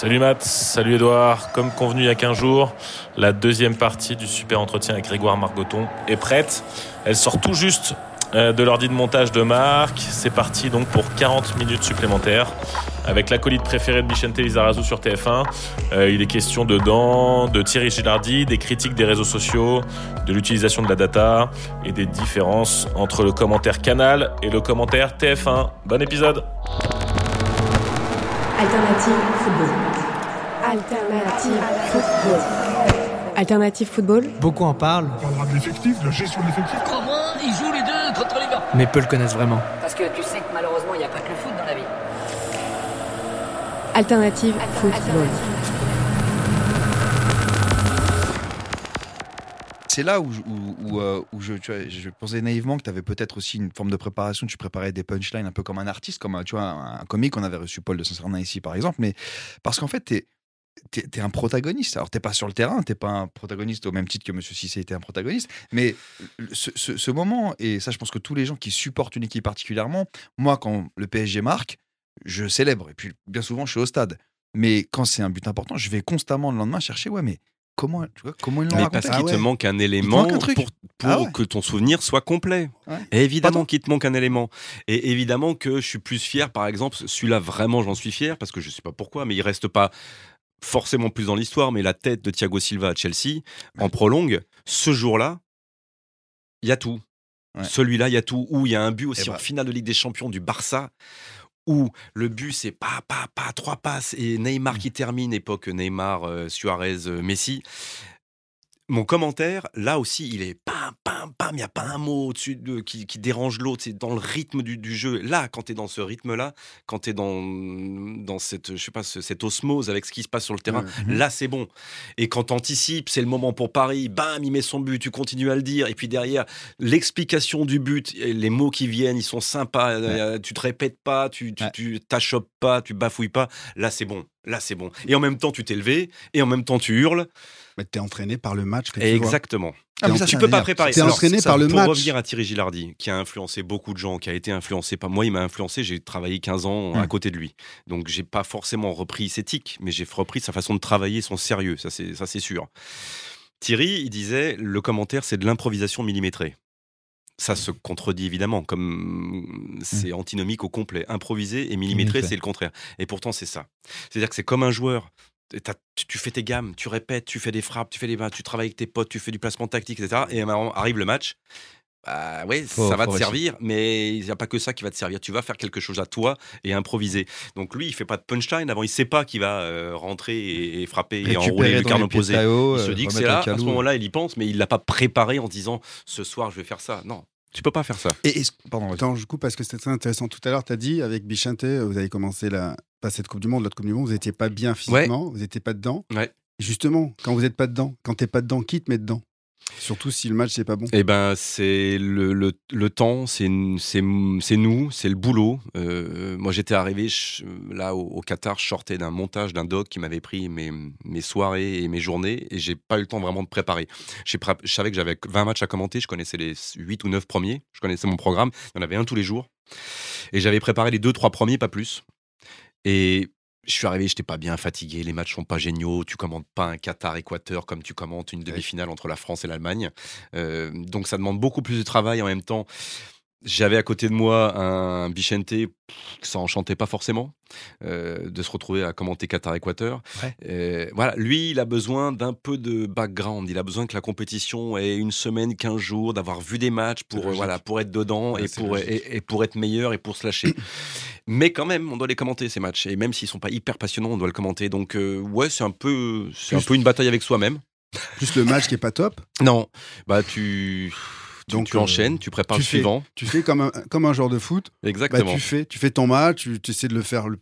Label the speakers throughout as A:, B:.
A: Salut Matt, salut Edouard. Comme convenu il y a 15 jours, la deuxième partie du super entretien avec Grégoire Margoton est prête. Elle sort tout juste euh, de l'ordi de montage de Marc. C'est parti donc pour 40 minutes supplémentaires avec l'acolyte préféré de Bichente Lizarazu sur TF1. Euh, il est question dedans de Thierry Gilardi, des critiques des réseaux sociaux, de l'utilisation de la data et des différences entre le commentaire Canal et le commentaire TF1. Bon épisode
B: Alternative football. Alternative football. Alternative football.
C: Beaucoup en parlent,
D: On parlera de l'effectif, de la gestion de l'effectif.
E: Comment ils jouent les deux contre Liverpool
C: mais peu le connaissent vraiment.
E: Parce que tu sais que malheureusement, il n'y a pas que le foot dans la vie.
B: Alternative football.
F: C'est là où, euh, je, je pensais naïvement que tu avais peut-être aussi une forme de préparation, tu préparais des punchlines un peu comme un artiste, comme un, comique. On avait reçu Paul de Saint-Cernin ici, par exemple. Mais parce qu'en fait, tu es, un protagoniste. Alors, t'es pas sur le terrain, t'es pas un protagoniste au même titre que Monsieur Cissé était un protagoniste. Mais ce, ce- ce moment, et ça, je pense que tous les gens qui supportent une équipe particulièrement, moi, quand le PSG marque, je célèbre. Et puis, bien souvent, je suis au stade. Mais quand c'est un but important, je vais constamment le lendemain chercher, ouais, mais comment, tu vois, comment ils l'ont
G: Mais
F: raconté
G: parce qu'il
F: Ah
G: te
F: ouais.
G: manque un élément
F: manque un truc.
G: pour, pour
F: Ah ouais.
G: que ton souvenir soit complet.
F: Ouais.
G: Et évidemment qu'il te manque un élément. Et évidemment que je suis plus fier, par exemple, celui-là vraiment j'en suis fier, parce que je sais pas pourquoi, mais il reste pas forcément plus dans l'histoire, mais la tête de Thiago Silva à Chelsea, en prolongue, ce jour-là, il y a tout. Celui-là, il y a tout. Où il y a un but aussi en finale de Ligue des Champions du Barça, où le but c'est pas, pas, pas, trois passes, et Neymar
F: Mm.
G: qui termine, époque Neymar, euh, Suarez, euh, Messi. Mon commentaire, là aussi, il est pam, pam, pam, il n'y a pas un mot au-dessus de, qui, qui dérange l'autre, c'est dans le rythme du, du jeu. Là, quand tu es dans ce rythme-là, quand tu es dans, dans cette, je sais pas, ce- cette osmose avec ce qui se passe sur le terrain, là, c'est bon. Et quand tu anticipes, c'est le moment pour Paris, bam, il met son but, tu continues à le dire, et puis derrière, l'explication du but, les mots qui viennent, ils sont sympas, euh, tu te répètes pas, tu tu-
F: Ouais.
G: tu t'achoppes pas, tu bafouilles pas, là, c'est bon. Là, c'est bon. Et en même temps, tu t'es levé, et en même temps, tu hurles.
H: Mais t'es entraîné par le match que tu vois.
G: Exactement.
F: Ah, mais ça,
G: tu peux pas préparer.
H: T'es entraîné
G: ça,
H: par le
G: pour
H: match.
G: revenir à Thierry Gilardi, qui a influencé beaucoup de gens, qui a été influencé par moi, il m'a influencé. J'ai travaillé 15 ans à
F: Mm.
G: côté de lui, donc j'ai pas forcément repris ses tics, mais j'ai repris sa façon de travailler, son sérieux. Ça c'est ça c'est sûr. Thierry, il disait le commentaire c'est de l'improvisation millimétrée. Ça se contredit évidemment, comme c'est antinomique au complet. Improviser et millimétré,
F: Millimétré.
G: c'est le contraire. Et pourtant, c'est ça. C'est-à-dire que c'est comme un joueur. Tu, fais tes gammes, tu répètes, tu fais des frappes, tu fais des tu travailles avec tes potes, tu fais du placement tactique, etc. Et à un moment, arrive le match. Bah ouais,
F: Faut-
G: ça va te
F: réussir.
G: servir, mais il n'y a pas que ça qui va te servir. Tu vas faire quelque chose à toi et improviser. Donc lui, il fait pas de punchline avant. Il sait pas qu'il va euh, rentrer et, et frapper et enrouler le opposé.
F: Tao,
G: Il se
F: euh,
G: dit que c'est là. À ce moment-là, il y pense, mais il l'a pas préparé en se disant ce soir, je vais faire ça. Non, tu peux pas faire ça.
F: Et est-ce- pardon.
H: Attends, je coupe parce que c'était très intéressant. Tout à l'heure, tu as dit avec Bichente, vous avez commencé la, pas cette Coupe du Monde, l'autre Coupe du Monde, vous n'étiez pas bien physiquement, vous n'étiez pas dedans.
G: Ouais.
H: Justement, quand vous n'êtes pas dedans, quand tu n'es pas dedans, qui te met dedans? Surtout si le match, c'est pas bon.
G: Eh ben, c'est le, le, le temps, c'est nous, c'est le boulot. Euh, moi, j'étais arrivé là au, Qatar, je sortais d'un montage d'un doc qui m'avait pris mes, mes soirées et mes journées, et j'ai pas eu le temps vraiment de préparer. Pré- Je savais que j'avais 20 matchs à commenter, je connaissais les 8 ou 9 premiers, je connaissais mon programme, il y en avait un tous les jours, et j'avais préparé les 2-3 premiers, pas plus. Et je suis arrivé, j'étais pas bien fatigué, les matchs sont pas géniaux, tu commandes pas un Qatar-Équateur comme tu commentes une demi-finale entre la France et l'Allemagne. Euh, donc ça demande beaucoup plus de travail en même temps. J'avais à côté de moi un Bichente, pff, ça enchantait pas forcément euh, de se retrouver à commenter Qatar-Équateur.
F: Ouais.
G: Euh, voilà, lui, il a besoin d'un peu de background. Il a besoin que la compétition ait une semaine, 15 jours, d'avoir vu des matchs pour, euh, voilà, pour être dedans
F: Ouais,
G: et, pour, et, et pour être meilleur et pour se lâcher. Mais quand même, on doit les commenter ces matchs. Et même s'ils sont pas hyper passionnants, on doit le commenter. Donc, euh, ouais, c'est un peu, c'est un peu une bataille avec soi-même.
H: Plus le match qui est pas top?
G: Non, bah Tu,
H: Donc,
G: tu
H: euh,
G: enchaînes, tu prépares
H: tu
G: le
H: fais-
G: suivant.
H: Tu fais comme un, comme un joueur de foot. Bah,
G: Exactement.
H: tu, fais, tu fais ton match, tu, tu essaies de le faire le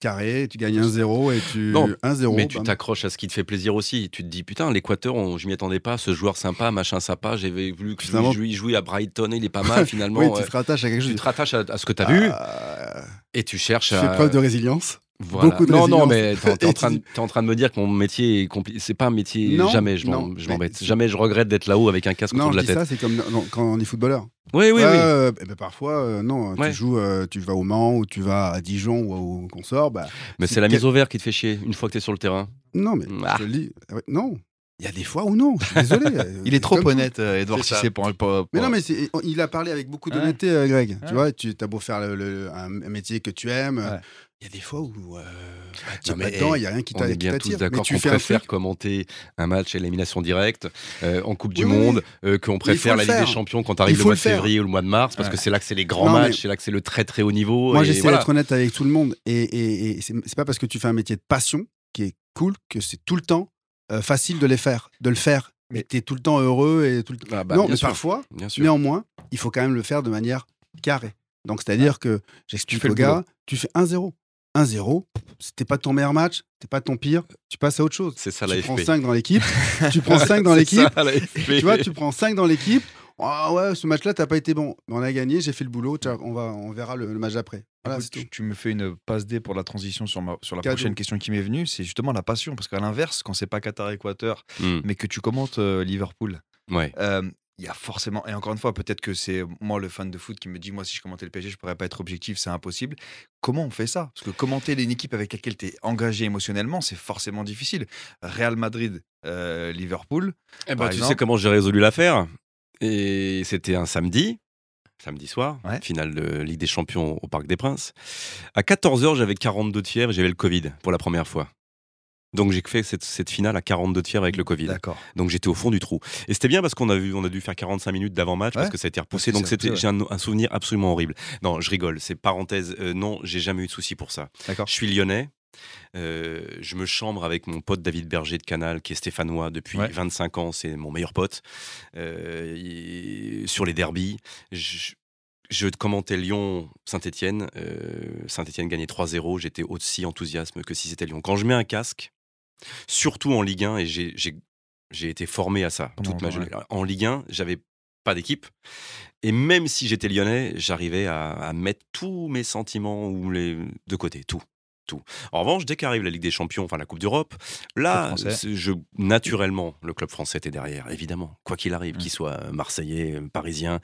H: carré, tu gagnes 1-0 et tu.
G: Non,
H: 1-0.
G: Mais tu t'accroches à ce qui te fait plaisir aussi. Tu te dis, putain, l'Équateur, on- je m'y attendais pas, ce joueur sympa, machin sympa. J'avais voulu que
H: Finalement-
G: jouait à Brighton, il est pas mal finalement.
H: Oui, tu te rattaches à quelque
G: Tu
H: chose.
G: te rattaches à, à ce que tu as vu
H: Ah,
G: et tu cherches
H: tu
G: à.
H: fais preuve de résilience.
G: Voilà.
H: beaucoup de
G: non, non, mais t'es t'es en, train
H: tu
G: de- t'es en train de me dire que mon métier est compliqué. C'est pas un métier,
H: Non,
G: jamais je
H: non,
G: m'en- je
H: mais-
G: m'embête. Jamais je regrette d'être là-haut avec un casque
H: Non,
G: autour de la tête.
H: ça, c'est comme non, quand on est footballeur.
G: Oui, oui, oui.
H: euh, eh ben parfois, euh, non.
G: Ouais.
H: Tu joues, euh, tu vas au Mans ou tu vas à Dijon ou au Consort. Bah,
G: Mais
H: c'est
G: la mise au vert qui te fait chier une fois que tu es sur le terrain.
H: non, mais
G: Ah.
H: je te le dis. Ouais, Non, il y a des fois où non. Je suis désolé. euh,
F: Il est trop honnête, euh, Edouard
G: C'est ça.
F: Cissé, pour, pour-
H: Mais
F: pour-
H: non, mais il a parlé avec beaucoup d'honnêteté, euh, Greg.
F: Ouais.
H: Tu vois, tu as beau faire le- le- un métier que tu aimes.
F: Ouais.
H: Il y a des fois où euh, bah, pas dedans, il n'y a rien qui
G: On
H: t'a-
G: est bien tous
H: t'attire.
G: D'accord
H: tu
G: qu'on préfère commenter un match à élimination directe euh, en Coupe du
H: Oui,
G: Monde, euh, qu'on préfère la Ligue des Champions quand arrive le mois de février ou le mois de mars, parce
F: Ouais.
G: que c'est là que c'est les grands
H: Non,
G: matchs, c'est là que c'est le très très haut niveau.
H: Moi, j'essaie
G: voilà.
H: d'être honnête avec tout le monde. Et, et, et c'est pas parce que tu fais un métier de passion qui est cool que c'est tout le temps euh, facile de les faire, de le faire. Mais tu es tout le temps heureux et tout le temps.
G: Ah bah,
H: non, mais
G: sûr,
H: parfois,
G: bien sûr.
H: néanmoins, il faut quand même le faire de manière carrée. Donc, c'est-à-dire que j'explique au
F: le
H: gars, tu fais 1-0. 1-0, c'était pas ton meilleur match, c'était pas ton pire, tu passes à autre chose.
G: C'est ça
H: tu
G: la
H: prends
G: FP.
H: 5 dans l'équipe, tu prends 5 dans l'équipe, tu vois, tu prends 5 dans l'équipe. Ah ouais, ce match-là, t'as pas été bon. Mais on a gagné, j'ai fait le boulot. on, va, on verra le, le match. Voilà,
F: Écoute,
H: tout.
F: tu, tu me fais une passe D pour la transition sur, ma- sur la
H: Cadeau.
F: prochaine question qui m'est venue, c'est justement la passion. Parce qu'à l'inverse, quand c'est pas Qatar-Équateur,
G: Hmm,
F: mais que tu commentes euh, Liverpool,
G: ouais.
F: euh, il y a forcément, et encore une fois, peut-être que c'est moi le fan de foot qui me dit, moi si je commentais le PSG, je pourrais pas être objectif, c'est impossible. Comment on fait ça? Parce que commenter une équipe avec laquelle tu es engagé émotionnellement, c'est forcément difficile. Real Madrid, euh, Liverpool,
G: Eh ben, tu sais comment j'ai résolu l'affaire Et c'était un samedi, samedi soir,
F: Ouais.
G: finale de Ligue des Champions au Parc des Princes. À 14h, j'avais 42 de fièvre et j'avais le Covid pour la première fois. Donc j'ai fait cette, cette finale à 42 de fièvre avec le Covid.
F: d'accord.
G: Donc j'étais au fond du trou. Et c'était bien parce qu'on a, vu, on a dû faire 45 minutes d'avant-match parce que ça a été repoussé. Donc c'était, j'ai un, un souvenir absolument horrible. Non, je rigole, c'est parenthèse. Euh, non, j'ai jamais eu de souci pour ça.
F: D'accord.
G: Je suis lyonnais. Euh, je me chambre avec mon pote David Berger de Canal, qui est stéphanois depuis
F: Ouais.
G: 25 ans. C'est mon meilleur pote. Euh, sur les derbies, je, je commentais Lyon-Saint-Etienne. Saint-Etienne gagnait 3-0. J'étais aussi enthousiasme que si c'était Lyon. Quand je mets un casque, surtout en Ligue 1, et j'ai- été formé à ça
F: Pendant
G: toute ma jeunesse. En Ligue 1, j'avais pas d'équipe. Et même si j'étais lyonnais, j'arrivais à, à mettre tous mes sentiments ou les, de côté, tout. Tout. En revanche, dès qu'arrive la Ligue des Champions, enfin la Coupe d'Europe, là, je, naturellement, le club français était derrière, évidemment. Quoi qu'il arrive,
F: Mm.
G: qu'il soit marseillais, parisien,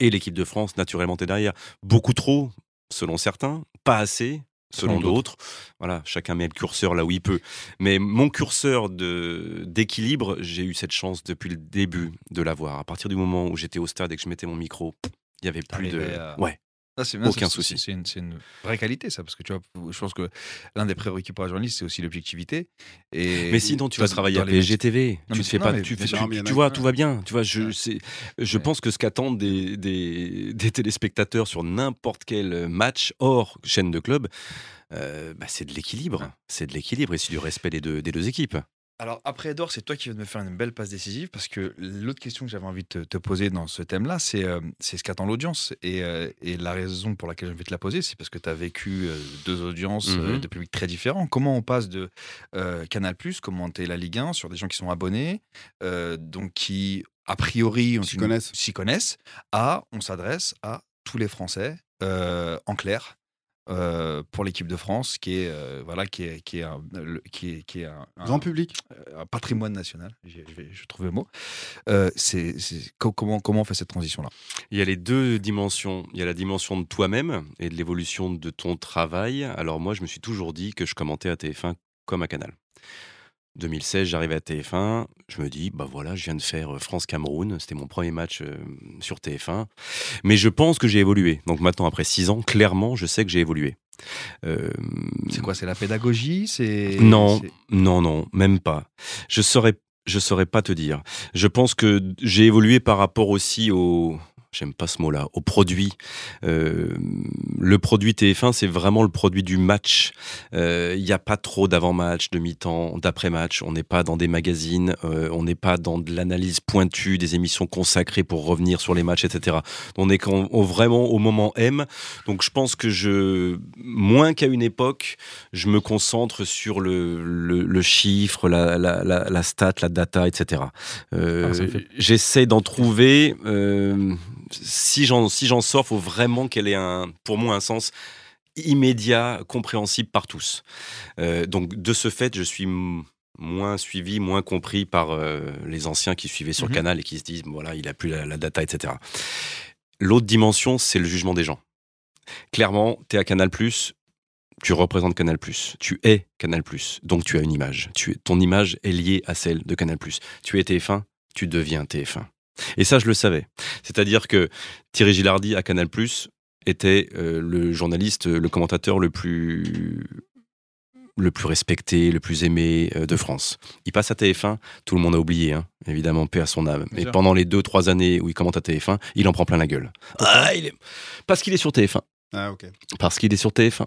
G: et l'équipe de France, naturellement, était derrière. Beaucoup trop, selon certains, pas assez, selon d'autres. Voilà, chacun met le curseur là où il peut. Mais mon curseur de- d'équilibre, j'ai eu cette chance depuis le début de l'avoir. À partir du moment où j'étais au stade et que je mettais mon micro, il y avait plus de.
F: À-
G: Ouais.
F: C'est-
G: Aucun
F: ça,
G: souci.
F: C'est une, vraie qualité, ça, parce que tu vois, je pense que l'un des prérequis pour un journaliste, c'est aussi l'objectivité. Et
G: Mais sinon, tu vas travailler à
F: les
G: PSG
F: métiers-
G: TV.
F: Non,
G: tu te fais
F: non,
G: pas. Tu, fais- tu- vois, tout va bien. Tu vois, je,
F: Ouais.
G: pense que ce qu'attendent des, des, des téléspectateurs sur n'importe quel match hors chaîne de club, euh, bah, c'est de l'équilibre. C'est de l'équilibre et c'est du respect des deux, des deux équipes.
F: Alors, après Edouard, c'est toi qui viens de me faire une belle passe décisive, parce que l'autre question que j'avais envie de te, te poser dans ce thème-là, c'est euh, ce qu'attend l'audience. Et, euh, et la raison pour laquelle j'ai envie de te la poser, c'est parce que tu as vécu euh, deux audiences
G: Mhm.
F: de publics très différents. Comment on passe de Canal, commenter la Ligue 1 sur des gens qui sont abonnés, donc qui, a priori,
H: S'y connaissent.
F: connaissent, à on s'adresse à tous les Français, en clair. Euh, pour l'équipe de France, qui est euh, voilà, qui est qui est un, le- qui est, qui est un- un-
H: Grand public.
F: euh, un patrimoine national. Je, vais, je trouve le mot. Euh, c'est c'est- co- comment comment on fait cette transition là
G: Il y a les deux dimensions. Il y a la dimension de toi-même et de l'évolution de ton travail. Alors moi, je me suis toujours dit que je commentais à TF1 comme à Canal. 2016, j'arrive à TF1, je me dis, bah voilà, je viens de faire euh, France-Cameroun, c'était mon premier match euh, sur TF1, mais je pense que j'ai évolué. Donc maintenant, après six ans, clairement, je sais que j'ai évolué. Euh,
F: C'est quoi C'est la pédagogie C'est
G: non, non, non, même pas. Je saurais, je saurais pas te dire. Je pense que j'ai évolué par rapport aussi au. J'aime pas ce mot-là, au produit. Euh, le produit TF1, c'est vraiment le produit du match. Euh, Il n'y a pas trop d'avant-match, de mi-temps, d'après-match. On n'est pas dans des magazines, euh, on n'est pas dans de l'analyse pointue, des émissions consacrées pour revenir sur les matchs, etc. On est quand- vraiment au moment M. Donc je pense que je, moins qu'à une époque, je me concentre sur le, le, le chiffre, la, la, la, la stat, la data, etc. Euh,
A: Ah, fait-
G: J'essaie d'en trouver. Si j'en si j'en sors, faut vraiment qu'elle ait un, pour moi un sens immédiat, compréhensible par tous. Euh, donc de ce fait, je suis moins suivi, moins compris par euh, les anciens qui suivaient sur
F: Mhm.
G: Canal et qui se disent voilà, il a plus la, la data, etc. L'autre dimension, c'est le jugement des gens. Clairement, tu es à Canal+, tu représentes Canal+, tu es Canal+, donc tu as une image. Tu, ton image est liée à celle de Canal+. Tu es TF1, tu deviens TF1. Et ça, je le savais. C'est-à-dire que Thierry Gilardi à Canal+, était euh, le journaliste, le commentateur le plus le plus respecté, le plus aimé euh, de France. Il passe à TF1, tout le monde a oublié, hein, évidemment, paix à son âme. Mais pendant les deux, trois années où il commente à TF1, il en prend plein la gueule. Ah, il est... Parce qu'il est sur TF1.
H: Ah, ok.
G: Parce qu'il est sur TF1.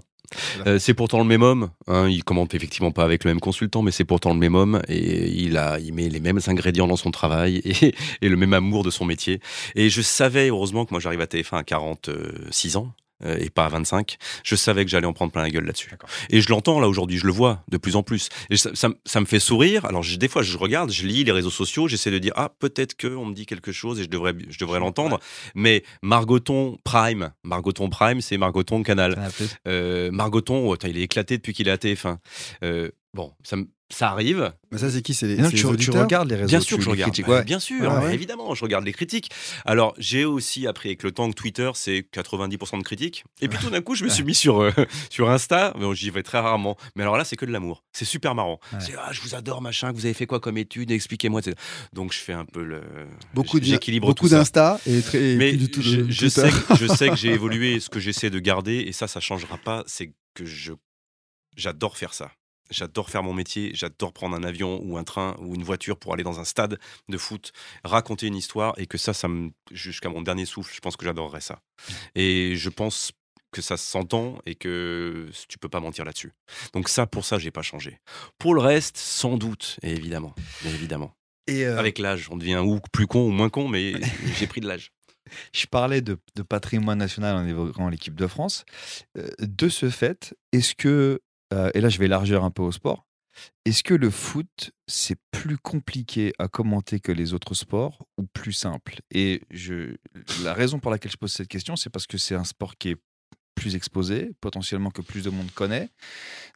G: Euh, c'est pourtant le même homme. hein, il commente effectivement pas avec le même consultant, mais c'est pourtant le même homme et il a, il met les mêmes ingrédients dans son travail et, et le même amour de son métier. Et je savais, heureusement, que moi j'arrive à TF1 à 46 ans. Euh, et pas à 25, je savais que j'allais en prendre plein la gueule là-dessus. Et je l'entends là aujourd'hui, je le vois de plus en plus. Et ça, ça me- ça me fait sourire. Alors je- des fois, je regarde, je lis les réseaux sociaux, j'essaie de dire ah peut-être que on me dit quelque chose et je devrais, je devrais l'entendre. Mais Margoton Prime, Margoton Prime, c'est Margoton Canal. Euh, Margoton, oh, il est éclaté depuis qu'il est à TF1. Euh, bon, ça, me- ça arrive.
H: Mais ça, c'est qui? C'est les,
F: non, tu,
H: les
F: tu
H: auditeurs?
F: regardes les réseaux
G: Bien sûr
F: tu
G: que je
F: les
G: regarde.
F: critiques,
G: Bah,
F: ouais.
G: Bien sûr,
F: Ouais,
G: bah,
F: ouais.
G: évidemment, je regarde les critiques. Alors, j'ai aussi appris avec le temps que Twitter, c'est 90% de critiques. Et puis tout d'un coup, je me suis mis sur, euh, sur Insta. Bon, J'y vais très rarement. Mais alors là, c'est que de l'amour. C'est super marrant.
F: Ouais.
G: C'est ah, je vous adore, machin. Vous avez fait quoi comme étude? Expliquez-moi. Donc, je fais un peu le.
H: Beaucoup
G: J'équilibre
H: beaucoup d'Insta et, très, et
G: Mais
H: du tout de
G: je, je
H: Twitter.
G: sais, que- je sais que j'ai évolué. Ce que j'essaie de garder, et ça, ça changera pas, c'est que je j'adore faire ça. J'adore faire mon métier, j'adore prendre un avion ou un train ou une voiture pour aller dans un stade de foot, raconter une histoire et que ça, ça me, jusqu'à mon dernier souffle, je pense que j'adorerais ça. Et je pense que ça s'entend et que tu peux pas mentir là-dessus. Donc ça, pour ça, j'ai pas changé. Pour le reste, sans doute, et évidemment, bien évidemment.
F: Et euh,
G: Avec l'âge, on devient ou plus con ou moins con, mais j'ai pris de l'âge.
F: je parlais de, de patrimoine national en évoquant l'équipe de France. Euh, de ce fait, est-ce que, euh, et là je vais élargir un peu au sport, est-ce que le foot, c'est plus compliqué à commenter que les autres sports ou plus simple? Et la raison pour laquelle je pose cette question, c'est parce que c'est un sport qui est plus exposé, potentiellement que plus de monde connaît.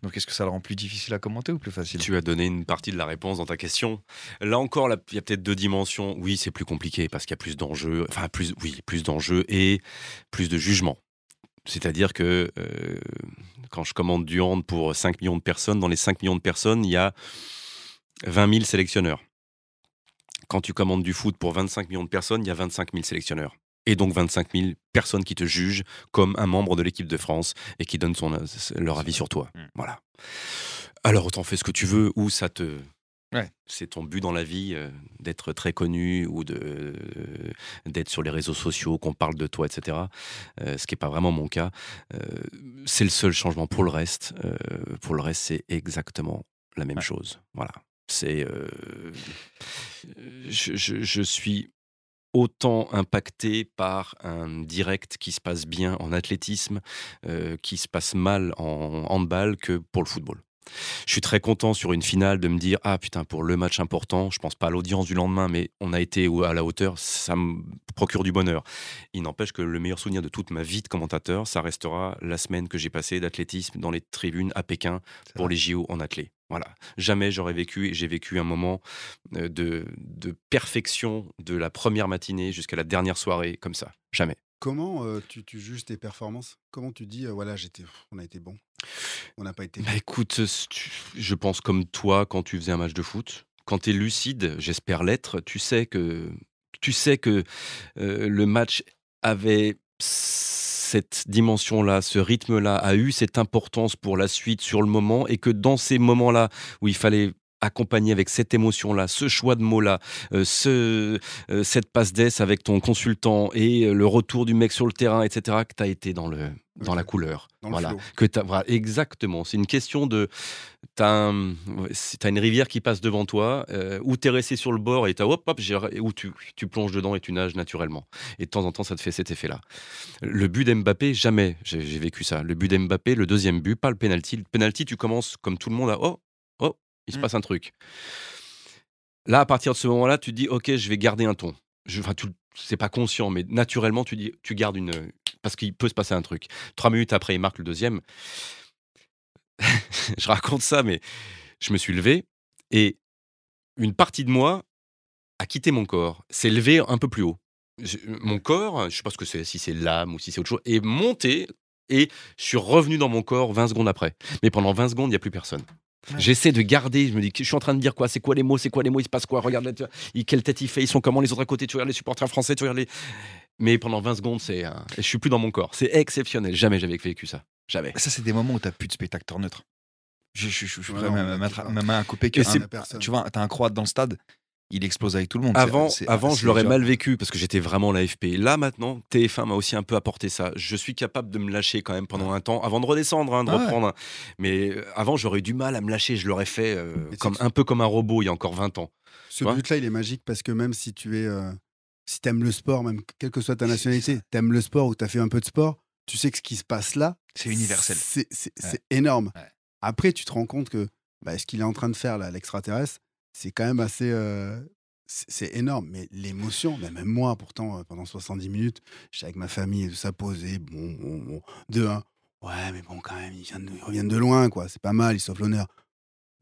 F: Donc est-ce que ça le rend plus difficile à commenter ou plus facile?
G: Tu as donné une partie de la réponse dans ta question. Là encore, il y a peut-être deux dimensions. Oui, c'est plus compliqué parce qu'il y a plus d'enjeux. Enfin, plus, oui, plus d'enjeux et plus de jugement. C'est-à-dire que euh, quand je commande du hand pour 5 millions de personnes, dans les 5 millions de personnes, il y a 20 000 sélectionneurs. Quand tu commandes du foot pour 25 millions de personnes, il y a 25 000 sélectionneurs. Et donc 25 000 personnes qui te jugent comme un membre de l'équipe de France et qui donnent son, leur avis sur toi.
F: Mm.
G: Voilà. Alors autant fais ce que tu veux ou ça te...
F: Ouais.
G: C'est ton but dans la vie euh, d'être très connu ou de euh, d'être sur les réseaux sociaux, qu'on parle de toi, etc. Euh, ce qui n'est pas vraiment mon cas. C'est le seul changement. Pour le reste, pour le reste, c'est exactement la même
F: Ouais.
G: chose. Voilà. C'est, je, je- je suis autant impacté par un direct qui se passe bien en athlétisme, euh, qui se passe mal en handball que pour le football. Je suis très content sur une finale de me dire ah putain pour le match important, je pense pas à l'audience du lendemain, mais on a été à la hauteur, ça me procure du bonheur. Il n'empêche que le meilleur souvenir de toute ma vie de commentateur, ça restera la semaine que j'ai passée d'athlétisme dans les tribunes à Pékin pour les JO en athlée. Voilà. Jamais j'aurais vécu et j'ai vécu un moment euh, de, de perfection de la première matinée jusqu'à la dernière soirée comme ça. Jamais.
H: Comment euh, tu, tu juges tes performances? Comment tu dis, euh, voilà, j'étais, on a été bon, on n'a pas été.
G: Bah écoute, euh, je pense comme toi quand tu faisais un match de foot. Quand tu es lucide, j'espère l'être, tu sais que, tu sais que euh, le match avait cette dimension-là, ce rythme-là, a eu cette importance pour la suite sur le moment et que dans ces moments-là où il fallait accompagné avec cette émotion-là, ce choix de mots-là, euh, ce, euh, cette passe d'ess avec ton consultant et euh, le retour du mec sur le terrain, etc., que tu as été dans, le, dans la couleur.
H: Dans
G: voilà. Que t'as- voilà, exactement. C'est une question de. Tu as, une rivière qui passe devant toi, euh, ou tu es resté sur le bord et tu hop, hop, ou tu, tu plonges dedans et tu nages naturellement. Et de temps en temps, ça te fait cet effet-là. Le but d'Mbappé, jamais j'ai vécu ça. Le but d'Mbappé, le deuxième but, pas le penalty. Le penalty, tu commences comme tout le monde à oh, il se
F: Mm.
G: passe un truc. Là, à partir de ce moment-là, tu te dis ok, je vais garder un ton. Enfin, c'est pas conscient, mais naturellement, tu dis, tu gardes une, parce qu'il peut se passer un truc. Trois minutes après, il marque le deuxième. je raconte ça, mais je me suis levé et une partie de moi a quitté mon corps, s'est levé un peu plus haut. Je- mon corps, je sais pas ce que c'est, si c'est l'âme ou si c'est autre chose, est monté et je suis revenu dans mon corps 20 secondes après. Mais pendant 20 secondes, il n'y a plus personne. J'essaie de garder, je me dis, je suis en train de dire quoi C'est quoi les mots C'est quoi les mots Il se passe quoi Regarde, là, tu vois, il- quelle tête il fait Ils sont comment les autres à côté Tu regardes les supporters français, tu regardes les. Mais pendant 20 secondes, c'est, un- je suis plus dans mon corps. C'est exceptionnel. Jamais j'avais vécu ça. Jamais.
F: Ça, c'est des moments où t'as plus de spectateur neutre. Je, je,
H: Ouais, non,
F: ma main à couper que un-
H: personne.
F: tu vois, t'as un croate dans le stade, il explose avec tout le monde.
G: Avant, avant je l'aurais mal vécu parce que j'étais vraiment l'AFP. Là, maintenant, TF1 m'a aussi un peu apporté ça. Je suis capable de me lâcher quand même pendant un temps, avant de redescendre, hein, de
F: Ah ouais.
G: reprendre. Mais euh, avant, j'aurais eu du mal à me lâcher. Je l'aurais fait euh, comme, un peu comme un robot il y a encore 20 ans.
H: Ce but-là, il est magique parce que même si tu es. euh, si t'aimes le sport, même quelle que soit ta nationalité, t'aimes le sport ou t'as fait un peu de sport, tu sais que ce qui se passe là.
F: C'est universel.
H: C'est
F: Ouais.
H: énorme. Après, tu te rends compte que bah, ce qu'il est en train de faire, là, l'extraterrestre, c'est quand même assez. euh, c'est énorme. Mais l'émotion, bah, même moi, pourtant, pendant 70 minutes, j'étais avec ma famille et tout ça posé. Bon, bon, bon. 2-1. Ouais, mais bon, quand même, ils, viennent de- ils reviennent de loin, quoi. C'est pas mal, ils sauvent l'honneur.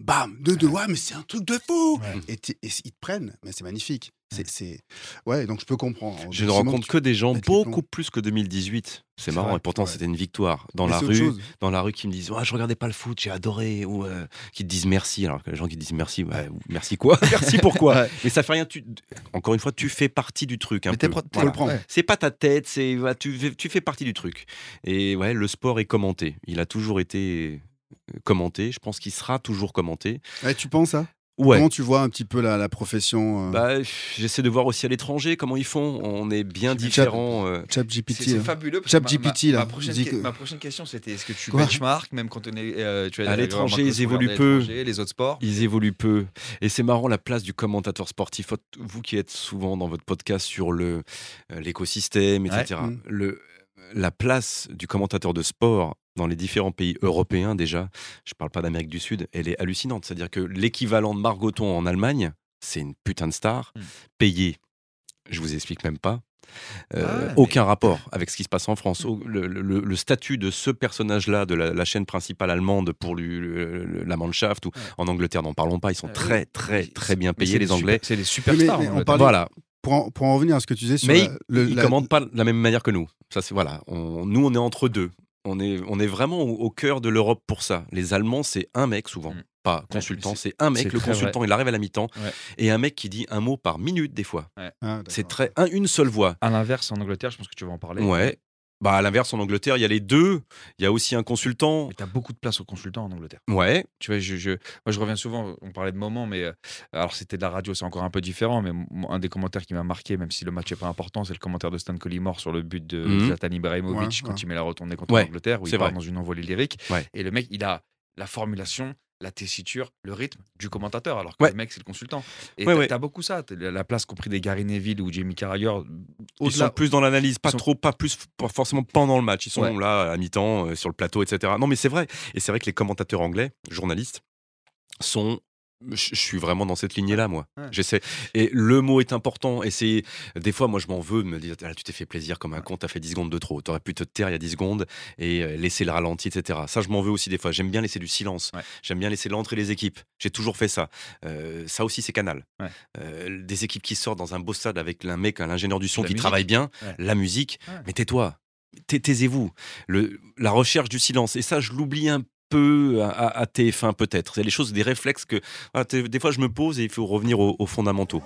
H: Bam 2-2. Ouais, mais c'est un truc de fou.
F: Ouais.
H: Et, et ils te prennent, mais c'est magnifique. C'est, c'est- Ouais, donc je peux comprendre.
G: Je ne rencontre que des gens beaucoup plus que 2018. C'est
H: C'est
G: marrant,
H: vrai,
G: et pourtant c'était une victoire. Dans
H: Mais
G: la rue,
H: chose.
G: dans la rue qui me disent ouais, je regardais pas le foot, j'ai adoré ou euh, qui te disent merci alors que les gens qui disent merci merci quoi? Merci pourquoi mais ça fait rien tu encore une fois tu fais partie du truc un
F: Mais t'es
G: peu Voilà.
F: ouais.
G: c'est pas ta tête c'est tu, fais- tu fais partie du truc et ouais le sport est commenté il a toujours été euh, commenté je pense qu'il sera toujours commenté
H: Ouais, tu penses ça
G: ouais
H: Comment tu vois un petit peu la, la profession euh,
G: bah, j'essaie de voir aussi à l'étranger comment ils font on est bien différents euh,
F: C'est
H: GPT
F: c'est
H: là.
F: fabuleux. ma-
H: GPT,
F: ma,
H: là,
F: Ma prochaine,
H: dis
F: que-
H: que-
F: ma prochaine question, c'était est-ce que tu
H: Quoi
F: benchmark, même quand on est. euh, tu
G: À l'étranger, ils évoluent peu.
F: Les autres sports.
G: Ils évoluent peu. Et c'est marrant la place du commentateur sportif. Vous qui êtes souvent dans votre podcast sur euh, l'écosystème, etc.
H: Ouais.
G: Le, la place du commentateur de sport dans les différents pays européens déjà, je parle pas d'Amérique du Sud, elle est hallucinante. C'est-à-dire que l'équivalent de Margoton en Allemagne, c'est une putain de star,
F: Mm.
G: payée. Je vous explique même pas. Euh,
F: Ah mais-
G: aucun rapport avec ce qui se passe en France. Le, le- le statut de ce personnage-là, de la, la chaîne principale allemande pour lui- le- le- la Mannschaft, ou
F: Ouais.
G: en Angleterre, n'en parlons pas, ils sont
F: Ouais,
G: très,
F: oui.
G: très, très bien payés, les Anglais.
F: C'est des
H: mais-
F: superstars.
H: mais on parle-
G: Voilà,
H: pour, en, pour en revenir à ce que tu disais sur
G: mais
H: la- le-
G: ils
H: la-
G: commandent pas de la même manière que nous. Ça, c'est voilà. On- nous, on est entre deux. On est, on est vraiment au, au cœur de l'Europe pour ça. Les Allemands, c'est un mec souvent,
F: Mm.
G: pas consultant. c'est un mec. Le consultant, il arrive à la mi-temps,
F: Ouais.
G: et un mec qui dit un mot par minute des fois.
H: Ah.
G: C'est très un- une seule voix.
F: À l'inverse, en Angleterre, je pense que tu vas en parler.
G: Ouais. Bah à l'inverse, en Angleterre, il y a les deux. Il y a aussi un consultant.
F: Mais t'as beaucoup de place aux consultants en Angleterre.
G: Ouais.
F: Tu vois, je, je- moi je reviens souvent, on parlait de moments, mais euh, alors c'était de la radio, c'est encore un peu différent, mais un des commentaires qui m'a marqué, même si le match n'est pas important, c'est le commentaire de Stan Collymore sur le but de
G: Mhm.
F: Zlatan Ibrahimovic
H: Ouais,
F: quand
H: ouais.
F: il met la retournée contre
G: Ouais,
F: l'Angleterre, où il
G: c'est
F: part
G: vrai.
F: dans une envolée lyrique.
G: Ouais.
F: Et le mec, il a la formulation, la tessiture, le rythme du commentateur, alors que
G: Ouais.
F: le mec, c'est le consultant. Et
G: Ouais,
F: t'as
G: ouais.
F: beaucoup ça, la la place compris des Gary Neville ou Jamie Carragher.
G: Ils
F: au-delà-
G: sont plus dans l'analyse, pas
F: ils sont-
G: trop, pas plus pas forcément pendant le match. Ils sont là à mi-temps euh, sur le plateau, etc. Non, mais c'est vrai. Et c'est vrai que les commentateurs anglais, journalistes, sont je suis vraiment dans cette lignée-là, moi.
F: Ouais.
G: J'essaie. Et le mot est important. Et c'est des fois, moi, je m'en veux de me dire, Ah, tu t'es fait plaisir comme un con, t'as fait 10 secondes de trop. T'aurais pu te taire il y a 10 secondes et euh, laisser le ralenti, etc. Ça, je m'en veux aussi des fois. J'aime bien laisser du silence.
F: Ouais.
G: J'aime bien laisser l'entrée des équipes. J'ai toujours fait ça. Euh, ça aussi, c'est canal.
F: Ouais.
G: Euh, des équipes qui sortent dans un beau stade avec un mec, un ingénieur du son
F: La
G: qui
F: musique.
G: travaille bien, la musique. Mais tais-toi. Tais- Taisez-vous. La recherche du silence. Et ça, je l'oublie un peu à, à- à TF1 peut-être. C'est les choses, des réflexes que des fois je me pose et il faut revenir aux, aux fondamentaux.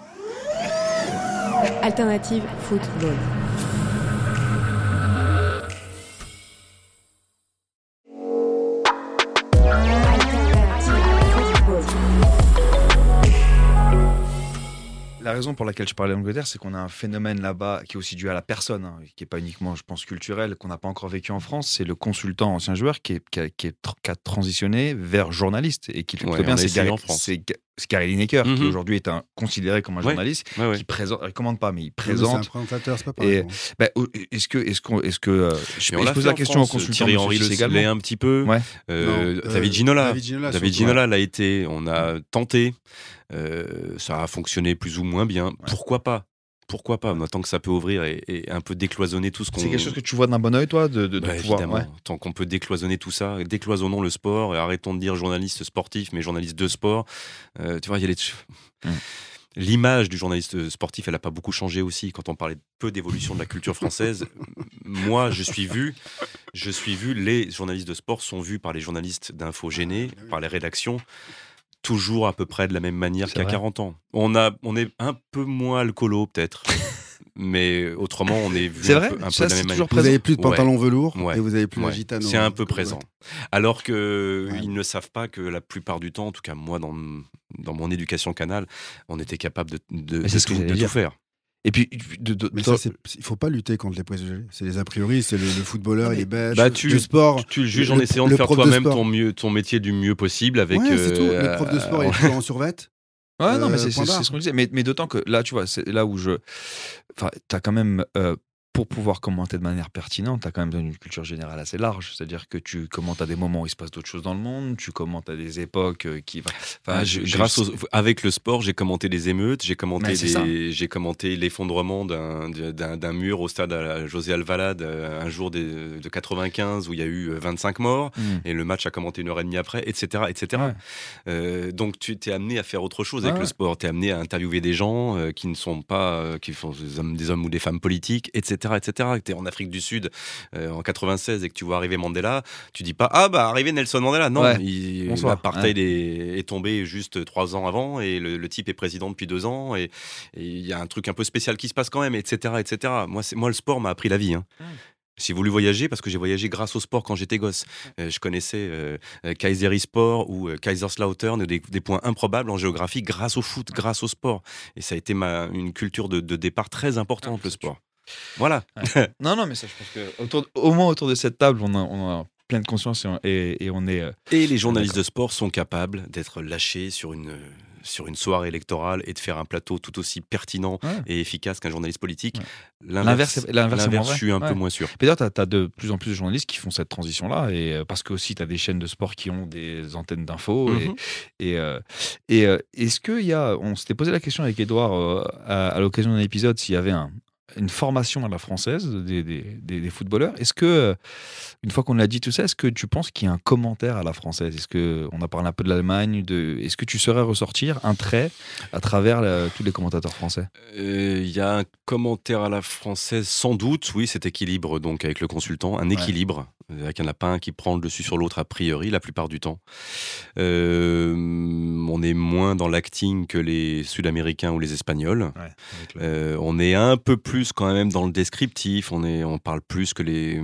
B: Alternative football.
F: Raison pour laquelle je parlais d'Angleterre, c'est qu'on a un phénomène là-bas qui est aussi dû à la personne, hein, qui n'est pas uniquement, je pense, culturel, qu'on n'a pas encore vécu en France. C'est le consultant ancien joueur qui, est, qui, a, qui, est tr- qui a transitionné vers journaliste et qui le fait
G: Ouais,
F: très bien. C'est Gary,
G: en France.
F: c'est Ga- c'est Gary Lineker, qui
G: Mhm.
F: aujourd'hui est un, considéré comme un
G: Ouais.
F: journaliste,
G: Ouais, ouais.
F: qui présente, il commande pas, mais il
H: C'est un
F: présente.
H: présentateur, c'est pas pareil. Bon.
F: Bah, est-ce que, est-ce qu'on, est-ce que, euh, je peux
G: on l'a
F: question au
G: France.
F: consultant
G: Thierry Henry le un petit peu.
F: Ouais.
G: Euh,
H: Non, euh,
G: David Ginola.
H: David Ginola,
G: David Ginola l'a été. On a tenté. Euh, ça a fonctionné plus ou moins bien. Pourquoi pas? Pourquoi pas Tant que ça peut ouvrir et, et un peu décloisonner tout ce qu'on.
F: C'est quelque chose que tu vois d'un bon oeil, toi, de, de, de
G: Bah,
F: pouvoir.
G: évidemment,
F: ouais.
G: tant qu'on peut décloisonner tout ça, décloisonnons le sport et arrêtons de dire journaliste sportif, mais journaliste de sport. Euh, tu vois, il y a les.
F: Mm.
G: L'image du journaliste sportif, elle n'a pas beaucoup changé aussi. Quand on parlait peu d'évolution de la culture française, moi, je suis vu, je suis vu, les journalistes de sport sont vus par les journalistes d'info gênés, par les rédactions, toujours à peu près de la même manière
F: vrai.
G: 40 ans. On, a, on est un peu moins alcoolo, peut-être. Mais autrement, on est vu un
F: vrai
G: peu, un peu
F: Ça,
G: de la
F: c'est
G: même
F: toujours
G: manière.
H: Vous avez plus de
G: Ouais.
H: pantalon velours
G: Ouais.
H: et vous avez plus
G: Ouais.
H: gitane.
G: C'est un peu présent. Alors que
H: Ouais.
G: ils ne savent pas que la plupart du temps, en tout cas moi dans, dans mon éducation canal, on était capable de, de, de
F: ce que
G: tout, de tout faire.
F: Et puis, de, de-
H: Mais ça, c'est- il faut pas lutter contre les préjugés. C'est les a priori, c'est le, le footballeur, il est bête.
G: Bah, tu-
H: le sport.
G: Tu le juges
H: Le-
G: en
H: le-
G: essayant
H: le
G: de faire toi-même
H: sport.
G: ton, mieux, ton métier du mieux possible avec.
H: ouais, c'est tout.
G: euh,
H: Le prof de sport, il est toujours en survêt.
F: Ouais, non, mais
H: Euh,
F: c'est ce qu'on disait. Mais, mais d'autant que là, tu vois, c'est là où je. Enfin, t'as quand même. euh, pour pouvoir commenter de manière pertinente, tu as quand même d'une culture générale assez large. C'est-à-dire que tu commentes à des moments où il se passe d'autres choses dans le monde, tu commentes à des époques euh, qui. Enfin, je-
G: grâce aux- avec le sport, j'ai commenté des émeutes, j'ai commenté, des- j'ai commenté l'effondrement d'un, mur au stade à José Alvalade euh, un jour des- de 95 où il y a eu euh, 25 morts
F: Hmm.
G: et le match a commenté une heure et demie après, etc. etc.
F: Ouais.
G: Euh, donc tu t'es amené à faire autre chose avec
F: Ouais,
G: le sport, tu es amené à interviewer des gens euh, qui ne sont pas, euh, qui sont hommes, des hommes ou des femmes politiques, etc. etc. Tu es en Afrique du Sud euh, en 96 et que tu vois arriver Mandela, tu dis pas ah bah arrivé Nelson Mandela, non,
F: Ouais.
G: il- l'apartheid est, est tombé juste trois ans avant et le, le type est président depuis deux ans et il y a un truc un peu spécial qui se passe quand même, etc. etc. Moi, c'est- moi le sport m'a appris la vie. hein. Si vous voulez voyager, parce que j'ai voyagé grâce au sport quand j'étais gosse. Euh, je connaissais euh, euh, Kayserisport ou euh, Kaiserslautern, des, des points improbables en géographie grâce au foot, grâce au sport. Et ça a été ma, une culture de, de départ très importante, le sport. Voilà.
F: Non, non, mais ça, je pense que autour au moins autour de cette table, on a, on a plein de conscience et, on- et- et on est. euh,
G: Et les journalistes de sport sont capables d'être lâchés sur une, sur une soirée électorale et de faire un plateau tout aussi pertinent
F: Ouais.
G: et efficace qu'un journaliste politique.
F: L'inverse
G: je suis un peu moins sûr.
F: D'ailleurs, tu as, de plus en plus de journalistes qui font cette transition-là, et euh, parce que aussi tu as des chaînes de sport qui ont des antennes d'infos. et-
G: Mhm.
F: Et, euh, et euh, est-ce qu'il y a, on s'était posé la question avec Edouard euh, à, à l'occasion d'un épisode s'il y avait un- une formation à la française des, des- des- des footballeurs. Est-ce que, une fois qu'on a dit tout ça, est-ce que tu penses qu'il y a un commentaire à la française? Est-ce que on a parlé un peu de l'Allemagne de, Est-ce que tu saurais ressortir un trait à travers euh, tous les commentateurs français?
G: Euh, Il y a un commentaire à la française, sans doute, oui, cet équilibre donc avec le consultant, un équilibre, euh, avec un lapin qui prend le dessus sur l'autre a priori la plupart du temps. Euh, on est moins dans l'acting que les Sud-Américains ou les Espagnols. Euh, on est un peu plus quand même dans le descriptif, on, est, on parle plus que les,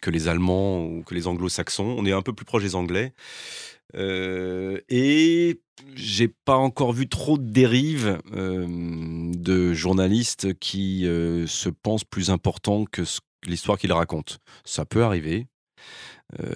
G: que les Allemands ou que les Anglo-Saxons, on est un peu plus proche des Anglais. Euh, et j'ai pas encore vu trop de dérives euh, de journalistes qui euh, se pensent plus importants que ce- l'histoire qu'ils racontent. Ça peut arriver. Euh,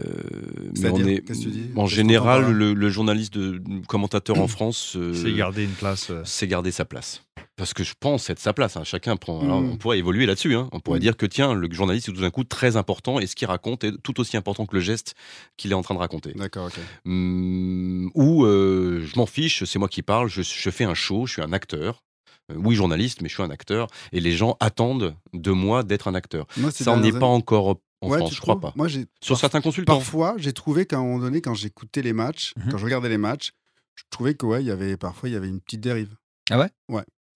G: mais
H: C'est-à-dire,
G: on est
H: qu'est-ce que tu dis?
G: en général le, le journaliste de commentateur en France euh,
F: C'est garder une place. euh,
G: c'est garder sa place. Parce que je pense être sa place. hein. Chacun prend. alors,
H: Mm.
G: on pourrait évoluer là-dessus. hein. On pourrait
H: Mm.
G: dire que tiens, le journaliste est tout d'un coup très important et ce qu'il raconte est tout aussi important que le geste qu'il est en train de raconter.
H: D'accord, ok.
G: Mm, ou euh, je m'en fiche, c'est moi qui parle, je, je fais un show, je suis un acteur. Euh, oui, journaliste, mais je suis un acteur. Et les gens attendent de moi d'être un acteur.
H: Moi,
G: Ça, on n'est pas encore en
H: Ouais,
G: France, je crois pas.
H: Moi, j'ai
G: Sur certains consultants.
H: Parfois, j'ai trouvé qu'à un moment donné, quand j'écoutais les matchs, quand je regardais les matchs, je trouvais que ouais, il y avait parfois il y avait une petite dérive.